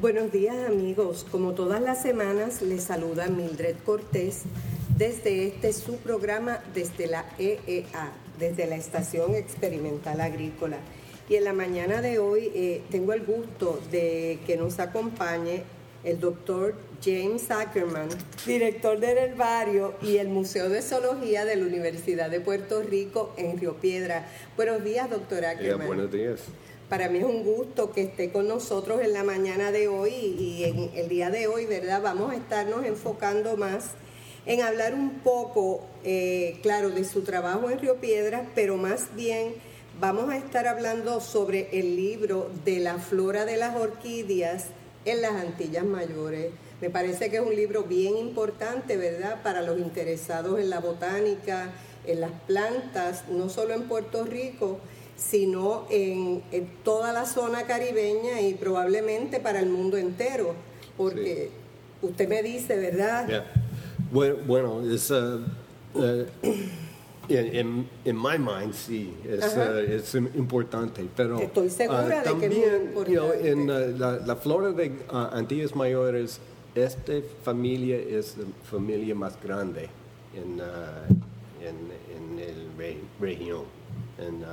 Buenos días amigos, como todas las semanas les saluda Mildred Cortés desde este su programa desde la EEA, desde la Estación Experimental Agrícola. Y en la mañana de hoy eh, tengo el gusto de que nos acompañe el doctor James Ackerman, director del herbario y el Museo de Zoología de la Universidad de Puerto Rico en Río Piedra. Buenos días, doctor Ackerman. buenos días. Para mí es un gusto que esté con nosotros en la mañana de hoy y en el día de hoy, ¿verdad? Vamos a estarnos enfocando más en hablar un poco, eh, claro, de su trabajo en Río Piedras, pero más bien vamos a estar hablando sobre el libro de la flora de las orquídeas en las Antillas Mayores. Me parece que es un libro bien importante, ¿verdad?, para los interesados en la botánica, en las plantas, no solo en Puerto Rico, sino en, toda la zona caribeña y probablemente para el mundo entero, porque usted me dice, ¿verdad? Bueno, bueno es, uh, uh, in, in, my mind, sí, es, uh, es importante, pero Estoy segura de también, que es importante. You know, en la, la, flora de Antillas Mayores, esta familia es la familia más grande en, en, en el región. En,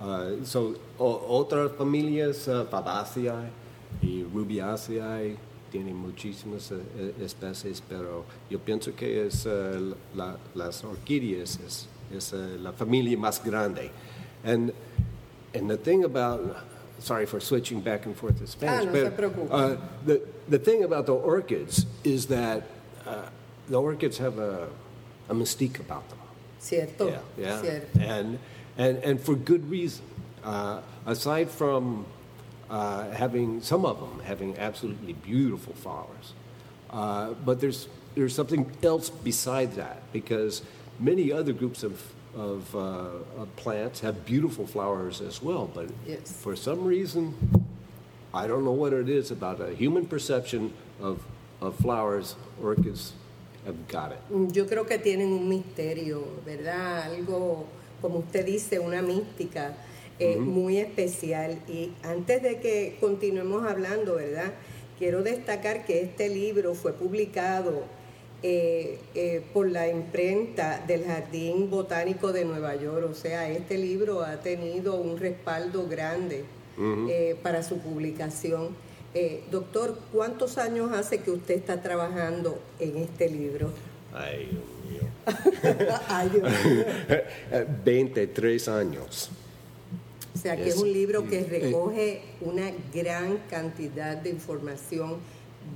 Uh, so, otras familias, uh, Fabaceae y Rubiaceae, tienen muchísimas uh, especies, pero yo pienso que es uh, la, las orquídeas es, es uh, la familia más grande. And, and the thing about, sorry for switching back and forth to Spanish, ah, no but uh, the, the thing about the orchids is that the orchids have a, a mystique about them. Cierto. Yeah, yeah. Cierto. And, and, and for good reason. Uh, aside from uh, having some of them having absolutely beautiful flowers, uh, but there's there's something else besides that because many other groups of of, uh, of plants have beautiful flowers as well, but yes. for some reason, I don't know what it is about a human perception of of flowers, orchids have got it. Yo creo que tienen un misterio, ¿verdad? Algo como usted dice, una mística eh, muy especial. Y antes de que continuemos hablando, ¿verdad? Quiero destacar que este libro fue publicado eh, eh, por la imprenta del Jardín Botánico de Nueva York. O sea, este libro ha tenido un respaldo grande para su publicación. doctor, ¿cuántos años hace que usted está trabajando en este libro? Ay, Dios mío. 23 años. O sea, que es, un libro que recoge una gran cantidad de información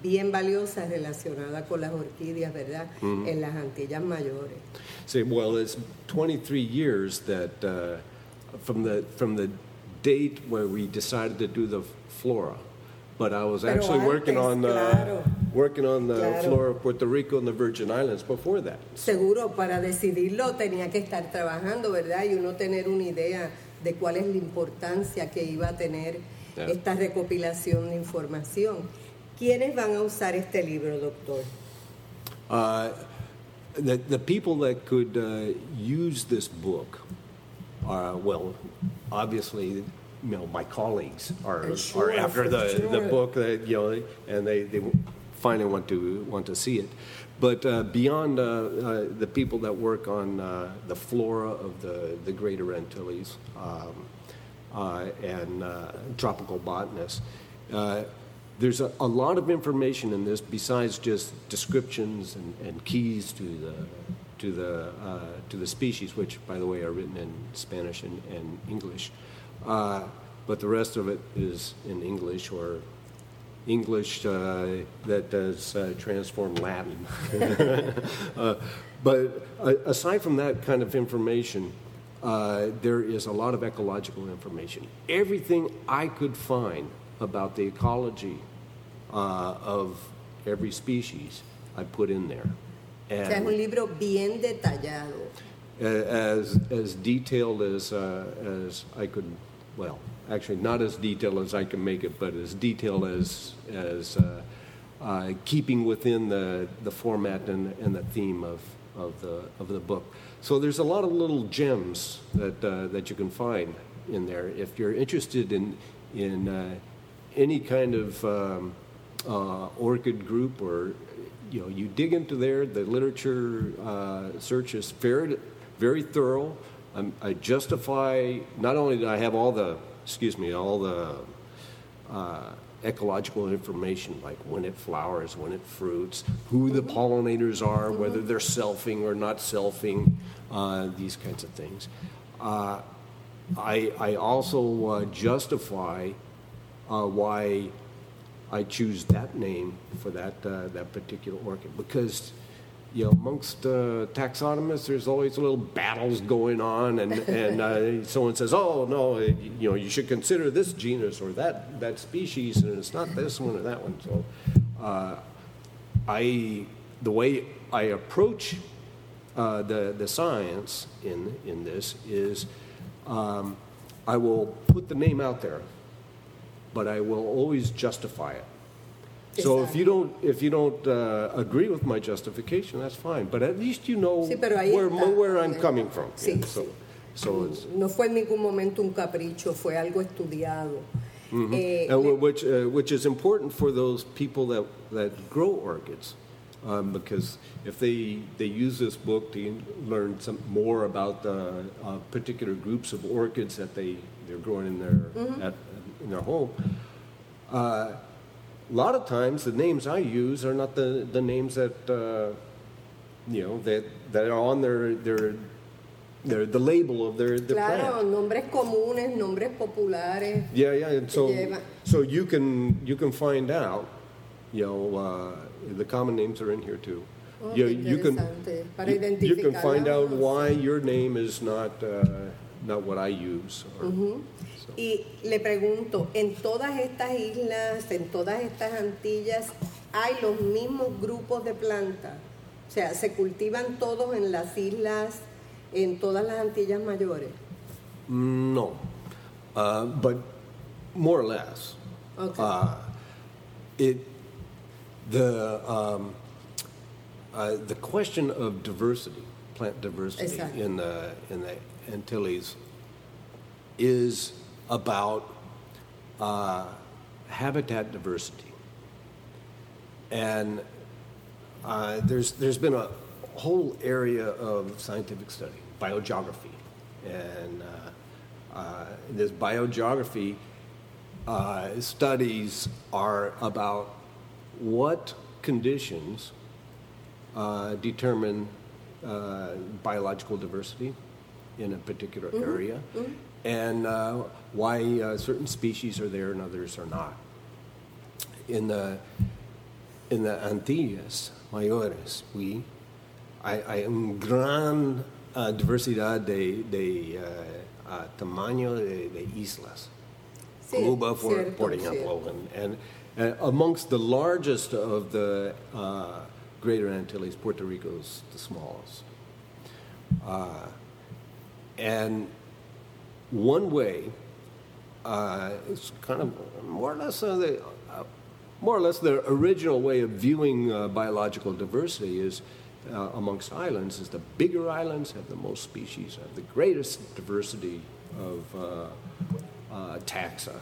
bien valiosa relacionada con las orquídeas, ¿verdad? Mm -hmm. En las Antillas Mayores. Sí, well, it's 23 years that uh, from the from the date where we decided to do the flora, but I was actually antes, working on the claro, working on the claro. flora of Puerto Rico and the Virgin Islands before that. Seguro para decidirlo tenía que estar trabajando, ¿verdad? Y uno tener una idea de cuál es la importancia que iba a tener Yeah. esta recopilación de información. ¿Quiénes van a usar este libro, doctor? Uh, the, the people that could uh, use this book are, well, obviously, you know, my colleagues are, Uh, sure, are after the, the book, that, you know, and they, they finally want to, want to see it. But uh, beyond uh, uh, the people that work on uh, the flora of the, the Greater Antilles um, and tropical botanists, there's a, a lot of information in this besides just descriptions and, and keys to the to the uh, to the species, which, by the way, are written in Spanish and, and English. Uh, but the rest of it is in English or English uh, that does uh, transform Latin. uh, but uh, aside from that kind of information, uh, there is a lot of ecological information. Everything I could find about the ecology uh, of every species, I put in there. O sea, es un libro bien detallado. as as detailed as as I could, well, actually not as detailed as I can make it, but as detailed as as uh, uh, keeping within the, the format and, and the theme of, of the of the book. So there's a lot of little gems that uh, that you can find in there if you're interested in in uh, any kind of um, uh, orchid group or you know you dig into there. The literature uh, search is very very thorough. I'm, I justify not only do I have all the excuse me all the uh, ecological information like when it flowers, when it fruits, who the pollinators are, whether they're selfing or not selfing, uh, these kinds of things. Uh, I, I also uh, justify uh, why I choose that name for that, uh, that particular orchid because you know, amongst uh, taxonomists, there's always little battles going on, and, and uh, someone says, "Oh no, you know, you should consider this genus or that that species, and it's not this one or that one." So, uh, I the way I approach uh, the the science in in this is, um, I will put the name out there, but I will always justify it. So if you don't if you don't uh, agree with my justification, that's fine. But at least you know Sí, pero ahí where, está. where I'm coming from. Sí, Yeah, so, sí. so it's, No fue en ningún momento un capricho, fue algo estudiado. Eh, and le- wh- which uh, which is important for those people that that grow orchids, um, because if they they use this book to learn some more about the uh, particular groups of orchids that they they're growing in their at, in their home. Uh, a lot of times, the names I use are not the, the names that uh, you know that that are on their their their the label of their the claro, plant. nombres comunes, nombres populares. Yeah, yeah, and so Lleva- so you can you can find out, you know, uh, the common names are in here too. Oh, you, you can you, you can find out why your name is not uh, not what I use. Or, so. Y le pregunto, en todas estas islas, en todas estas Antillas, ¿hay los mismos grupos de plantas? O sea, ¿se cultivan todos en las islas, en todas las Antillas mayores? No, uh, but more or less. Okay. Uh, it the um, uh, the question of diversity, plant diversity Exacto. in the in the Antilles, is about uh, habitat diversity, and uh, there's there's been a whole area of scientific study, biogeography, and uh, uh, this biogeography uh, studies are about what conditions uh, determine uh, biological diversity in a particular area, and uh, why uh, certain species are there and others are not. In the in the Antillas Mayores, we hay, hay un gran uh, diversidad de, de uh, uh, tamaño de, de islas. Sí, Cuba, for, cierto, por ejemplo, cierto. and, and, amongst the largest of the uh, Greater Antilles, Puerto Rico is the smallest. Uh, and one way, uh, it's kind of more or less uh, the, uh, more or less the original way of viewing uh, biological diversity is uh, amongst islands is the bigger islands have the most species, have the greatest diversity of uh, taxa.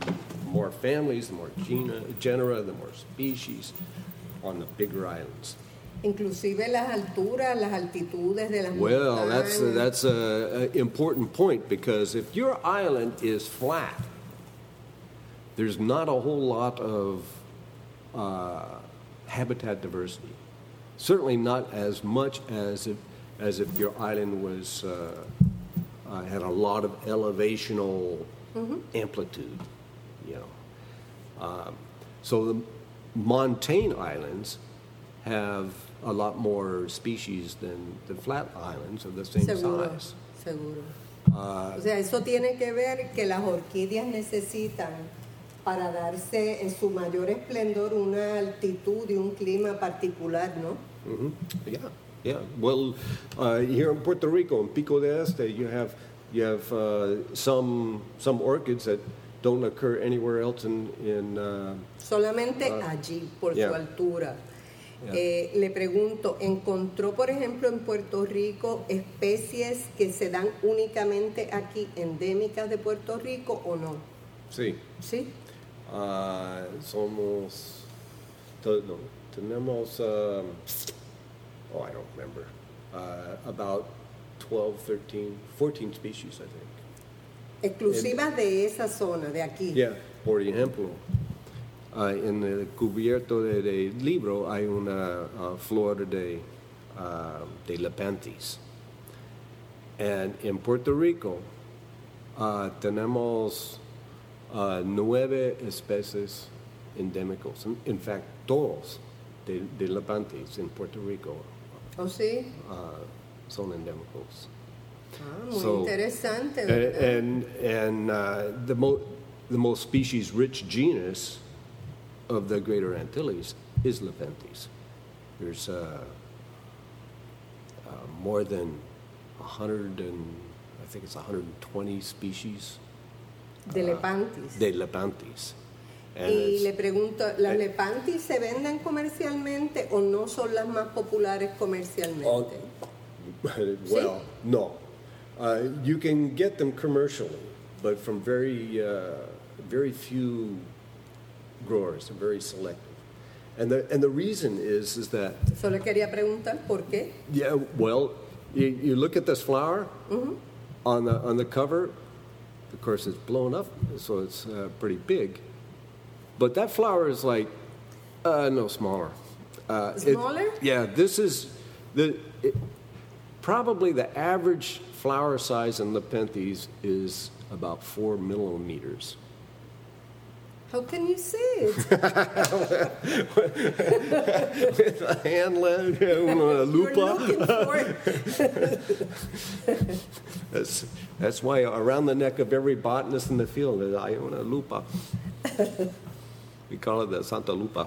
The more families, the more genera, genera, the more species on the bigger islands. Inclusive las alturas, las altitudes de las Well, that's montañas. that's a, a important point because if your island is flat, there's not a whole lot of uh, habitat diversity. Certainly not as much as if as if your island was uh, uh, had a lot of elevational amplitude. You know, um, so the montane islands have a lot more species than the flat islands of the same Seguro, size. seguro. Uh, O sea, eso tiene que ver que las orquídeas necesitan para darse en su mayor esplendor una altitud y un clima particular, ¿no? mhm. Yeah, yeah. Well, uh, here in Puerto Rico, in Pico de Este, you have You have uh, some some orchids that don't occur anywhere else in in. Uh, Solamente Ah, allí, por yeah. su altura. Eh, le pregunto, ¿encontró, por ejemplo, en Puerto Rico especies que se dan únicamente aquí, endémicas de Puerto Rico o no? sí. ¿Sí? Uh, somos. no, tenemos. Um, oh, I don't remember. Uh, about 12, 13, 14 species, I think. Exclusivas de esa zona, de aquí. Yeah, por ejemplo, en el cubierto de- del libro hay una uh, flor de, uh, de Lepanthes. And en Puerto Rico uh, tenemos uh, nueve especies endémicos. In, in fact, todos de, de Lepanthes en Puerto Rico ¿O sí? uh, son endémicos. Ah, muy So, interesante, And, and, and uh, the, mo- the most species rich genus of the Greater Antilles is Lepanthes. There's uh, uh, more than 100 and I think it's 120 species de Lepanthes. de Lepanthes. And Y le pregunto, ¿las eh, Lepanthes se venden comercialmente o no son las más populares comercialmente? well, no. Uh, you can get them commercially, but from very, uh, very few growers, they're very selective. And the, and the reason is, is that, Eso le quería preguntar por qué. yeah, well, you, you look at this flower on, the, on the cover, of course, it's blown up, so it's uh, pretty big. But that flower is like, uh, no, smaller. Uh, it- Smaller? yeah, this is the it, probably the average flower size in Lepanthes is about four millimeters. How can you see it? With a hand lens, una You're lupa. looking for it. That's, that's why around the neck of every botanist in the field, there's hay una lupa. we call it the Santa Lupa.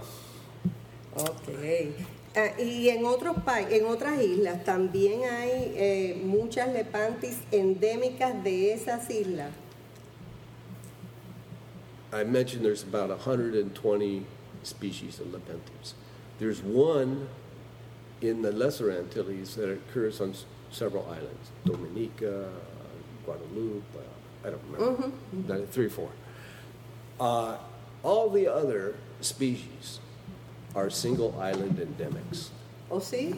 Ok. Ah, y en otros en otras islas también hay eh, muchas Lepanthes endémicas de esas islas. I mentioned there's about 120 species of Lepanthes. There's one in the Lesser Antilles that occurs on s- several islands Dominica, Guadeloupe, uh, I don't remember, No, three or four. Uh, all the other species are single island endemics. ¿O sí?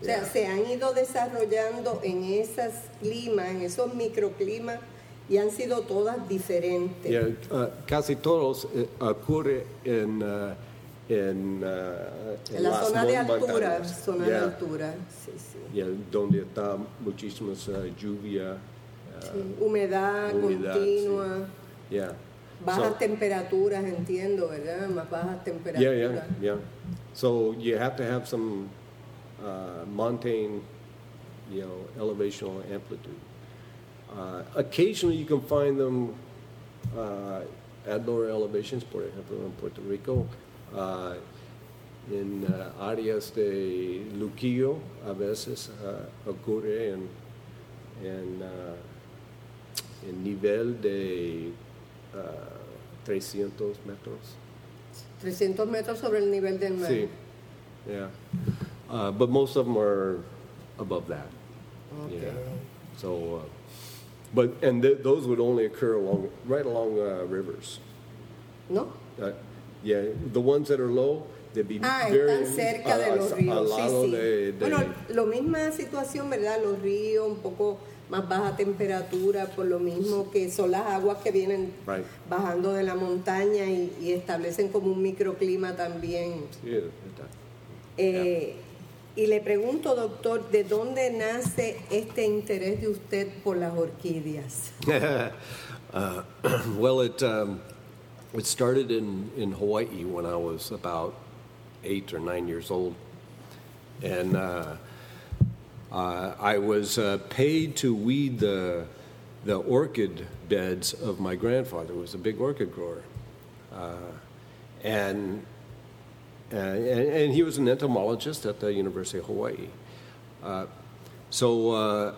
O sea, se han ido desarrollando en esos climas, en esos microclimas, y han sido todas diferentes. Yeah, uh, casi todos eh, ocurre en, uh, en, uh, En la las zona de altura, zona de Yeah. altura, sí, sí. Yeah, donde está muchísimas uh, lluvia. Sí, Humedad, humedad, continua, Yeah. bajas So- temperaturas, entiendo, ¿verdad? Más bajas yeah, temperaturas. yeah, yeah. So you have to have some uh, montane, you know, elevational amplitude. Uh, occasionally, you can find them uh, at lower elevations, por ejemplo, in Puerto Rico, uh, in uh, áreas de Luquillo, a veces uh, ocurre en, en, uh, en nivel de uh, 300 metros. 300 metros sobre el nivel del mar. Sí, yeah. Uh, but most of them are above that. Ok. Yeah. So, uh, but and th- those would only occur along right along uh, rivers. ¿No? Uh, yeah, the ones that are low, they'd be Ah, very están cerca a- de a- los Al ríos, sí, lado sí. de, de- Bueno, lo misma situación, ¿verdad? Los ríos, un poco más baja temperatura, por lo mismo que son las aguas que vienen Right. bajando de la montaña y, y establecen como un microclima también. Sí, está. Eh, y le pregunto, doctor, ¿de dónde nace este interés de usted por las orquídeas? uh, well, it um, it started in, in Hawaii when I was about eight or nine years old, and uh, uh, I was uh, paid to weed the the orchid beds of my grandfather, who was a big orchid grower, uh, and. Uh, and, and he was an entomologist at the University of Hawaii. Uh, so, uh,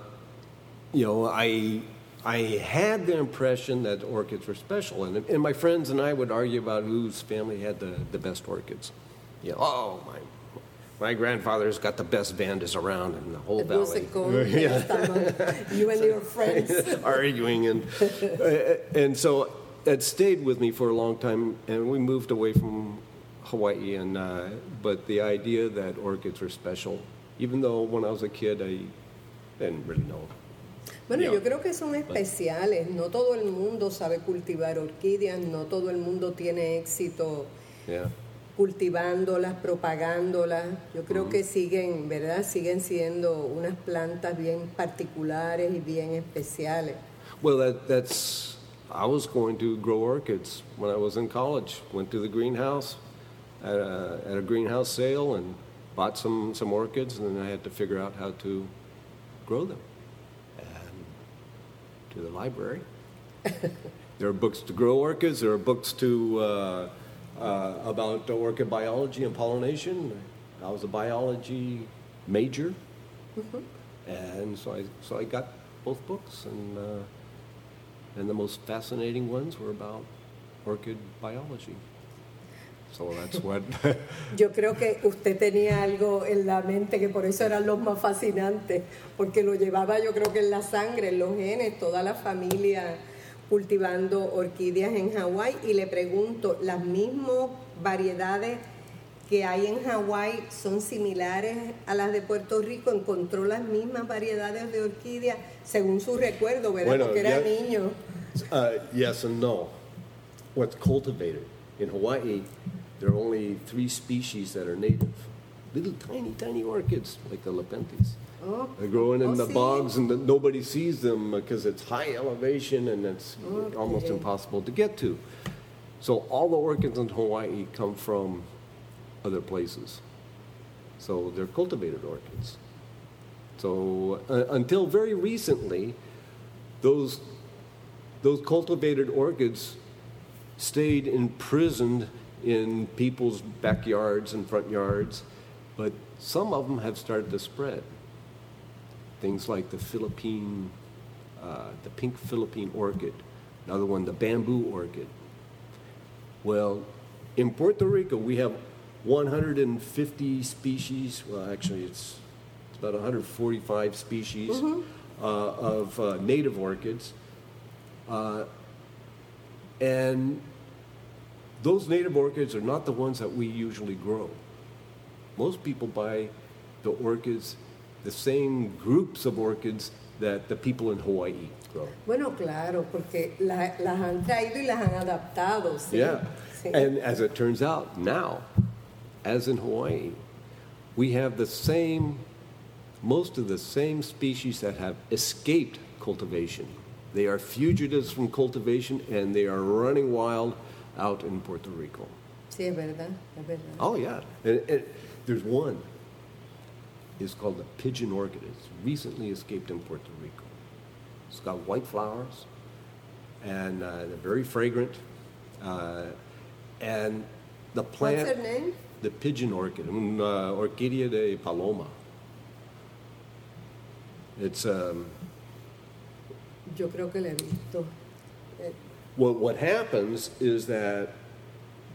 you know, I I had the impression that orchids were special, and, and my friends and I would argue about whose family had the, the best orchids. You know, oh, my, my grandfather's got the best Vandas around in the whole valley. yeah. you and your friends arguing, and uh, and so it stayed with me for a long time, and we moved away from Hawaii, and uh, but the idea that orchids were special, even though when I was a kid I didn't really know Bueno, yo creo que son especiales. No todo el mundo sabe cultivar orquídeas, no todo el mundo tiene éxito cultivándolas, propagándolas. Yo creo mm-hmm. que siguen, ¿verdad? Siguen siendo unas plantas bien particulares y bien especiales. Well, that, that's. I was going to grow orchids when I was in college. Went to the greenhouse at a, at a greenhouse sale and bought some, some orchids, and then I had to figure out how to grow them And to the library. there are books to grow orchids. There are books to uh, uh, about orchid biology and pollination. I was a biology major, mm-hmm. and so I so I got both books, and uh, and the most fascinating ones were about orchid biology. So that's what yo creo que usted tenía algo en la mente que por eso eran los más fascinantes, porque lo llevaba yo creo que en la sangre, en los genes, toda la familia cultivando orquídeas en Hawái y le pregunto, ¿las mismas variedades que hay en Hawái son similares a las de Puerto Rico? ¿Encontró las mismas variedades de orquídeas según su recuerdo, verdad? Porque era niño. Uh, yes and no. What's cultivated in Hawaii there are only three species that are native. Little tiny, tiny orchids like the Lepanthes. Oh. They're growing in oh, the see? bogs and the, nobody sees them because it's high elevation and it's okay. almost impossible to get to. So all the orchids in Hawaii come from other places. So they're cultivated orchids. So uh, until very recently, those, those cultivated orchids stayed imprisoned in people's backyards and front yards, but some of them have started to spread. Things like the Philippine, uh, the pink Philippine orchid, another one, the bamboo orchid. Well, in Puerto Rico, we have 150 species. Well, actually, it's, it's about 145 species mm-hmm. uh, of uh, native orchids. Uh, and those native orchids are not the ones that we usually grow. Most people buy the orchids, the same groups of orchids that the people in Hawaii grow. Bueno, claro, porque la, las han traído y las han adaptado. ¿sí? Yeah. Sí. And as it turns out, now, as in Hawaii, we have the same, most of the same species that have escaped cultivation. They are fugitives from cultivation and they are running wild out in Puerto Rico. Sí, es verdad, es verdad. Oh, yeah. And, and there's one. It's called the pigeon orchid. It's recently escaped in Puerto Rico. It's got white flowers, and uh, they're very fragrant. Uh, and the plant. What's their name? The pigeon orchid, un, uh, Orquídea de Paloma. It's. Um, Yo creo que le he visto. Well, what happens is that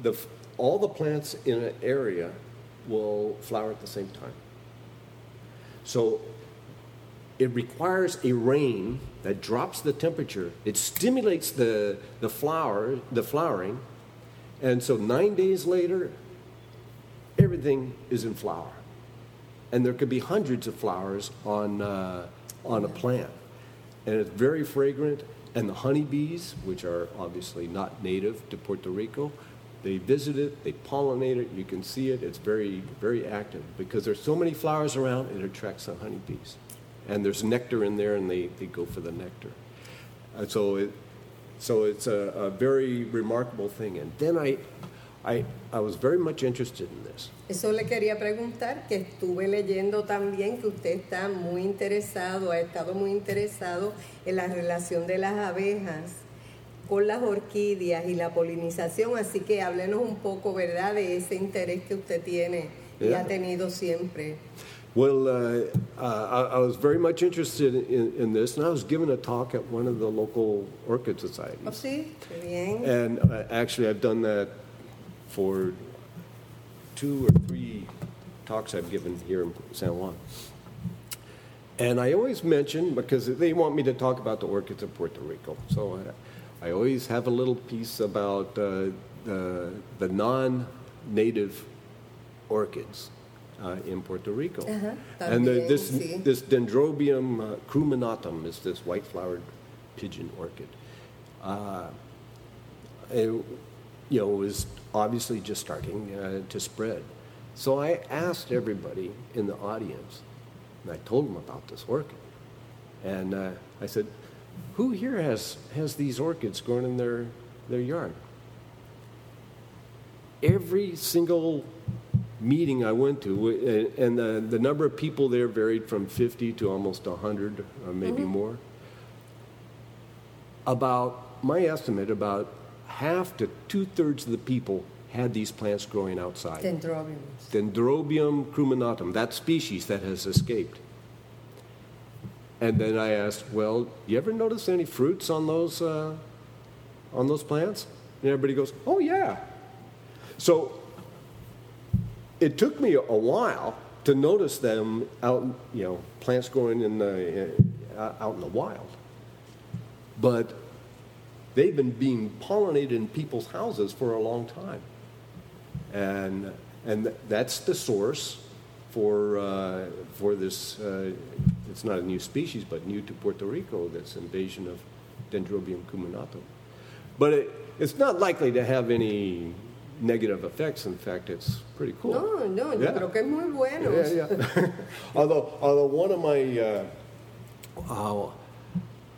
the, all the plants in an area will flower at the same time. So it requires a rain that drops the temperature. It stimulates the, the flower, the flowering, and so nine days later, everything is in flower. And there could be hundreds of flowers on, uh, on a plant. And it's very fragrant, and the honeybees, which are obviously not native to Puerto Rico, they visit it, they pollinate it, you can see it, it's very, very active because there's so many flowers around, it attracts the honeybees. And there's nectar in there, and they, they go for the nectar. And so, it, so it's a, a very remarkable thing. And then I, I, I was very much interested in this. Eso le quería preguntar, que estuve leyendo también que usted está muy interesado, ha estado muy interesado en la relación de las abejas con las orquídeas y la polinización, así que háblenos un poco, ¿verdad?, de ese interés que usted tiene y ha tenido siempre. Well, uh, uh, I, I was very much interested in, in this, and I was giving a talk at one of the local orchid ¿Oh, societies. sí? Qué bien. And uh, actually, I've done that for two or three talks I've given here in San Juan. And I always mention, because they want me to talk about the orchids of Puerto Rico. So I, I always have a little piece about uh, the, the non native orchids uh, in Puerto Rico. Ajá, and the, this, this Dendrobium uh, crumenatum is this white flowered pigeon orchid. Uh, it, you know, was obviously just starting uh, to spread. So I asked everybody in the audience, and I told them about this orchid. And uh, I said, who here has, has these orchids growing in their, their yard? Every single meeting I went to, and the, the number of people there varied from 50 to almost 100, or maybe more about my estimate about half to two-thirds of the people had these plants growing outside. Dendrobiums. dendrobium crumenatum that species that has escaped. And then i asked well you ever notice any fruits on those uh, on those plants? And everybody goes oh yeah. So it took me a while to notice them out you know plants growing in the uh, out in the wild. But they've been being pollinated in people's houses for a long time. And, and that's the source for, uh, for this, uh, it's not a new species, but new to Puerto Rico, this invasion of Dendrobium crumenatum. But it, it's not likely to have any negative effects. In fact, it's pretty cool. No, no, yo Yeah. creo que es muy bueno. Yeah, yeah. although, although one of my uh,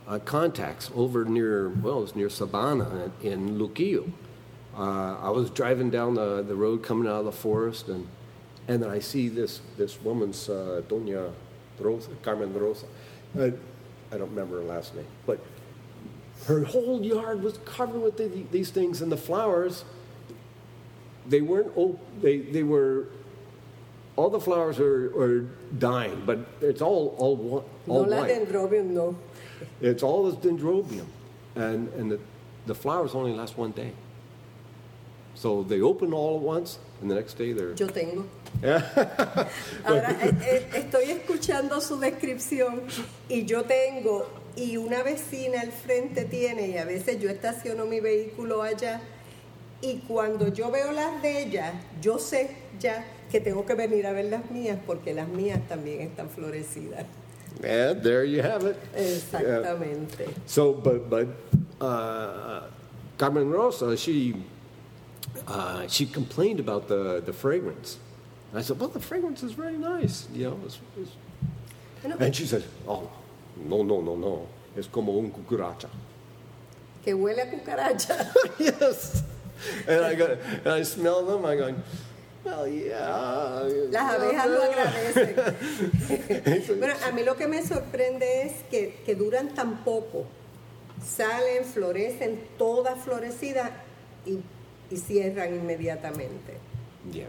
uh, contacts over near, well, it was near Sabana in Luquillo. Uh, I was driving down the, the road coming out of the forest, and, and then I see this, this woman's, uh, Doña Rosa, Carmen Rosa. I, I don't remember her last name, but her whole yard was covered with the, these things, and the flowers, they weren't, op- they, they were all the flowers are, are dying, but it's all all, wa- No all la white. dendrobium, no. It's all this dendrobium, and and the, the flowers only last one day. So they open all at once, and the next day they're Yo tengo. Ahora eh, eh, estoy escuchando su descripción y yo tengo, y una vecina al frente tiene, y a veces yo estaciono mi vehículo allá, y cuando yo veo las de ella, yo sé ya que tengo que venir a ver las mías porque las mías también están florecidas. And there you have it. Exactamente. So, but but uh, Carmen Rosa, she uh, she complained about the the fragrance. And I said, well, the fragrance is very nice, you know. It's, it's... And she said, oh, no, no, no, no. Es como un cucaracha. que huele a cucaracha. yes. And I got, and I smell them. I go. Las abejas lo agradecen. bueno, a mí lo que me sorprende es que, que duran tan poco. Salen, florecen, todas florecidas y, y cierran inmediatamente. Yeah.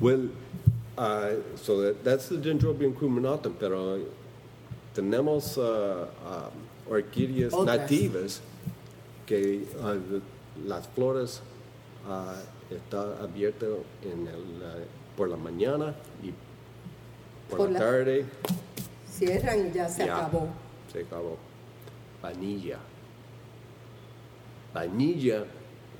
Well, uh, so that, that's the Dendrobium cuminatum, pero tenemos uh, um, orquídeas Otras. nativas que uh, las flores uh, está abierto en el, por la mañana y por, Por la la- tarde. Cierran y ya se Ya, acabó. Se acabó. Vanilla. Vanilla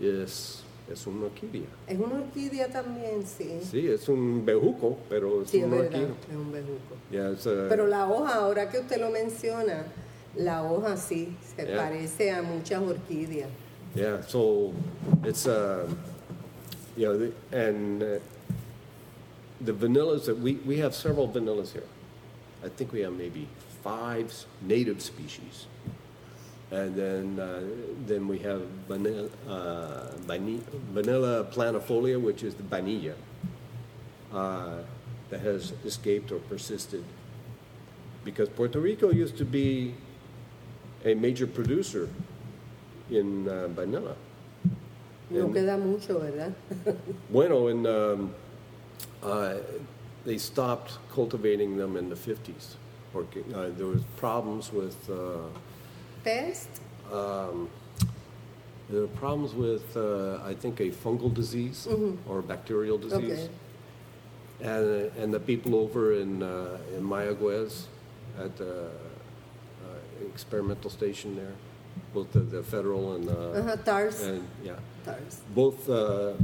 es, es una orquídea. Es una orquídea también, sí. Sí, es un bejuco, pero es Sí, es una verdad, orquídea. es un bejuco. Yeah, a- Pero la hoja, ahora que usted lo menciona, la hoja sí, se Yeah. parece a muchas orquídeas. yeah, so it's uh, you know, the, and uh, the vanillas that we we have several vanillas here. I think we have maybe five native species, and then uh, then we have vanilla uh, vani- vanilla planifolia, which is the vanilla uh, that has escaped or persisted. Because Puerto Rico used to be a major producer in uh, vanilla. No And- queda mucho, ¿verdad? Bueno, en, um, uh, they stopped cultivating them in the 50s. Porque, uh, there was problems with uh, Pest. um, there were problems with uh, I think a fungal disease or a bacterial disease. Okay. And, and the people over in, uh, in Mayaguez at the uh, experimental station there, both the, the federal and, uh, Uh-huh, TARS. and yeah, Both uh, uh,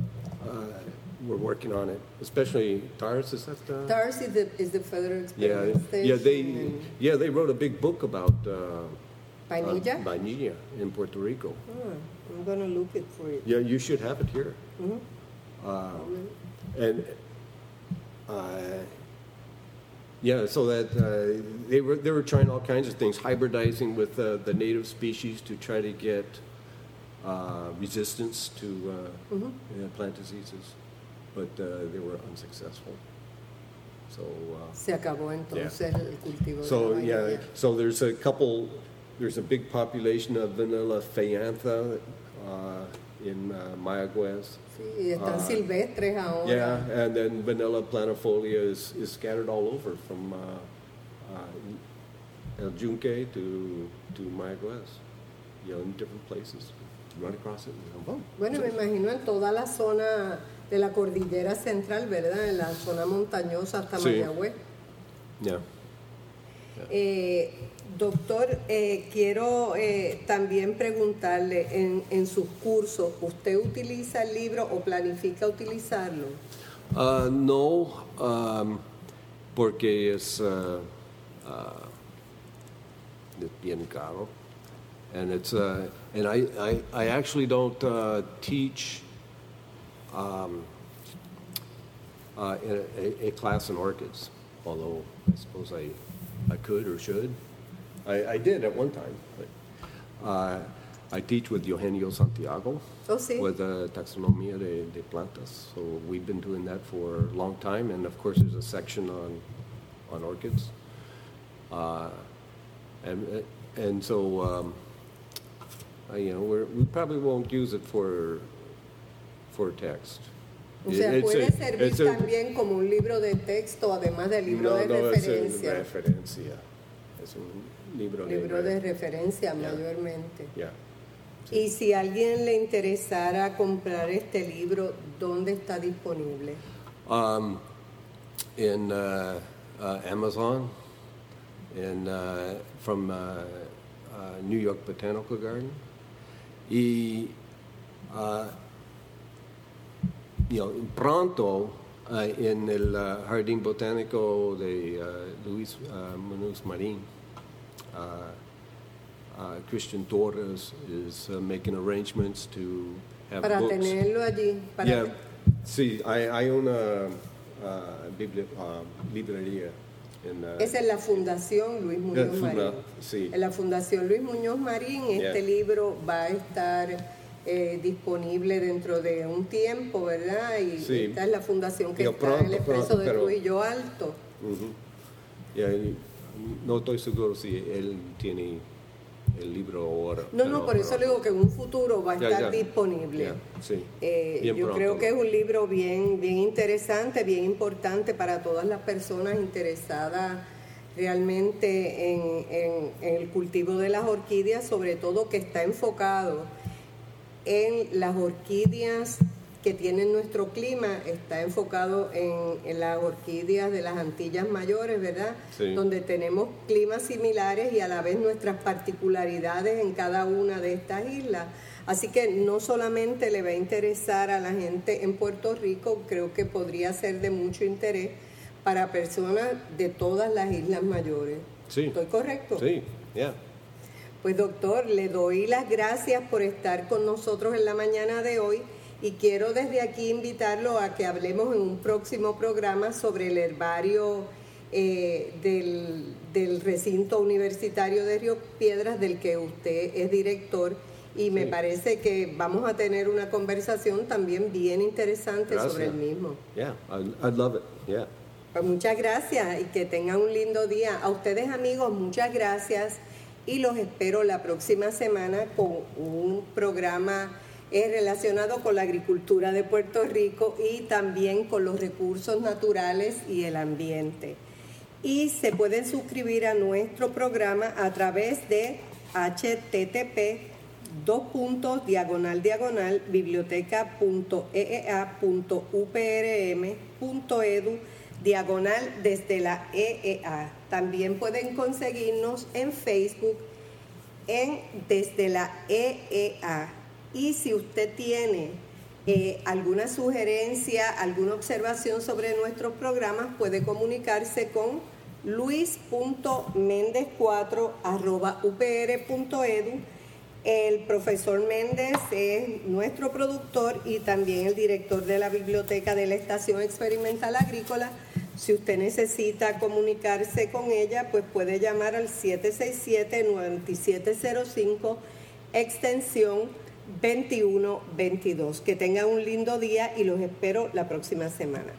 were working on it, especially TARS, is that? Uh, TARS is the, is the federal yeah, experiment yeah, they, yeah, they wrote a big book about uh, Vainilla? vainilla in Puerto Rico. Ah, I'm gonna look it for you. Yeah, you should have it here. Mhm. Uh, and uh, yeah, so that uh, they were they were trying all kinds of things, hybridizing with uh, the native species to try to get uh, resistance to uh, Mhm. yeah, plant diseases, but uh, they were unsuccessful. So. Uh, Se acabó entonces el cultivo so de la yeah, so there's a couple. There's a big population of vanilla phaeantha uh, in uh, Mayaguez. Sí, están silvestres ahora. Yeah, and then vanilla planifolia is, is scattered all over from uh, uh, El Yunque to to Mayaguez. You know, in different places. Bueno, me imagino en toda la zona de la cordillera central, ¿verdad? En la zona montañosa hasta Sí. Mayagüez. Yeah. Eh, doctor, eh, quiero eh, también preguntarle, en, en sus cursos, ¿usted utiliza el libro o planifica utilizarlo? Uh, no, um, porque es, uh, uh, bien caro. And it's uh, and I, I, I actually don't uh, teach um, uh, a, a class in orchids, although I suppose I, I could or should. I, I did at one time. But, uh, I teach with Eugenio Santiago Oh, sí. with uh, taxonomía de, de plantas. So we've been doing that for a long time, and of course there's a section on on orchids, uh, and and so um, uh, you know we're, we probably won't use it for for text. O sea, It's puede a- servir it's a- también como un libro de texto, además del libro no, de no, es un referencia. referencia. Es un libro, libro de re- referencia Yeah. mayormente. yeah. Y si a alguien le interesara comprar este libro, ¿dónde está disponible? Um, in uh, uh, Amazon, in uh, from uh, uh, New York Botanical Garden, y uh, you know, pronto uh, en el uh, Jardín Botánico de uh, Luis uh, Munoz Marín. Uh, uh, Christian Torres is uh, making arrangements to have Para books. tenerlo allí. Para Yeah, sí, hay, hay una uh, bibli- uh, librería en... uh, Esa es la Fundación Luis Muñoz funda- Marín. sí. En la Fundación Luis Muñoz Marín, este Yeah. libro va a estar eh, disponible dentro de un tiempo, ¿verdad? Y Sí. esta es la fundación que está en el expreso pronto, de Trujillo Alto. Ujú. Yeah, y no estoy seguro si él tiene el libro ahora. No, no, por eso le digo que en un futuro va a Ya, estar ya. disponible. Ya, sí. Eh, yo pronto. creo que es un libro bien, bien interesante, bien importante para todas las personas interesadas realmente en, en- en el cultivo de las orquídeas, sobre todo que está enfocado en las orquídeas que tienen nuestro clima, está enfocado en, en las orquídeas de las Antillas Mayores, ¿verdad? Sí. Donde tenemos climas similares y a la vez nuestras particularidades en cada una de estas islas. Así que no solamente le va a interesar a la gente en Puerto Rico, creo que podría ser de mucho interés para personas de todas las islas mayores. Sí. ¿Estoy correcto? Sí, yeah. Pues doctor, le doy las gracias por estar con nosotros en la mañana de hoy y quiero desde aquí invitarlo a que hablemos en un próximo programa sobre el herbario eh, del, del recinto universitario de Río Piedras del que usted es director y me Sí. parece que vamos a tener una conversación también bien interesante Gracias. sobre el mismo. Yeah, I, I love it. Yeah. Pues muchas gracias y que tengan un lindo día. A ustedes amigos, muchas gracias y los espero la próxima semana con un programa es relacionado con la agricultura de Puerto Rico y también con los recursos naturales y el ambiente. Y se pueden suscribir a nuestro programa a través de http dos puntos diagonal diagonal biblioteca.eea.uprm.edu diagonal desde la EEA. También pueden conseguirnos en Facebook en desde la EEA. Y si usted tiene eh, alguna sugerencia, alguna observación sobre nuestros programas, puede comunicarse con luis.mendez4.upr.edu. El profesor Méndez es nuestro productor y también el director de la biblioteca de la Estación Experimental Agrícola. Si usted necesita comunicarse con ella, pues puede llamar al 767-9705, extensión 2122. Que tengan un lindo día y los espero la próxima semana.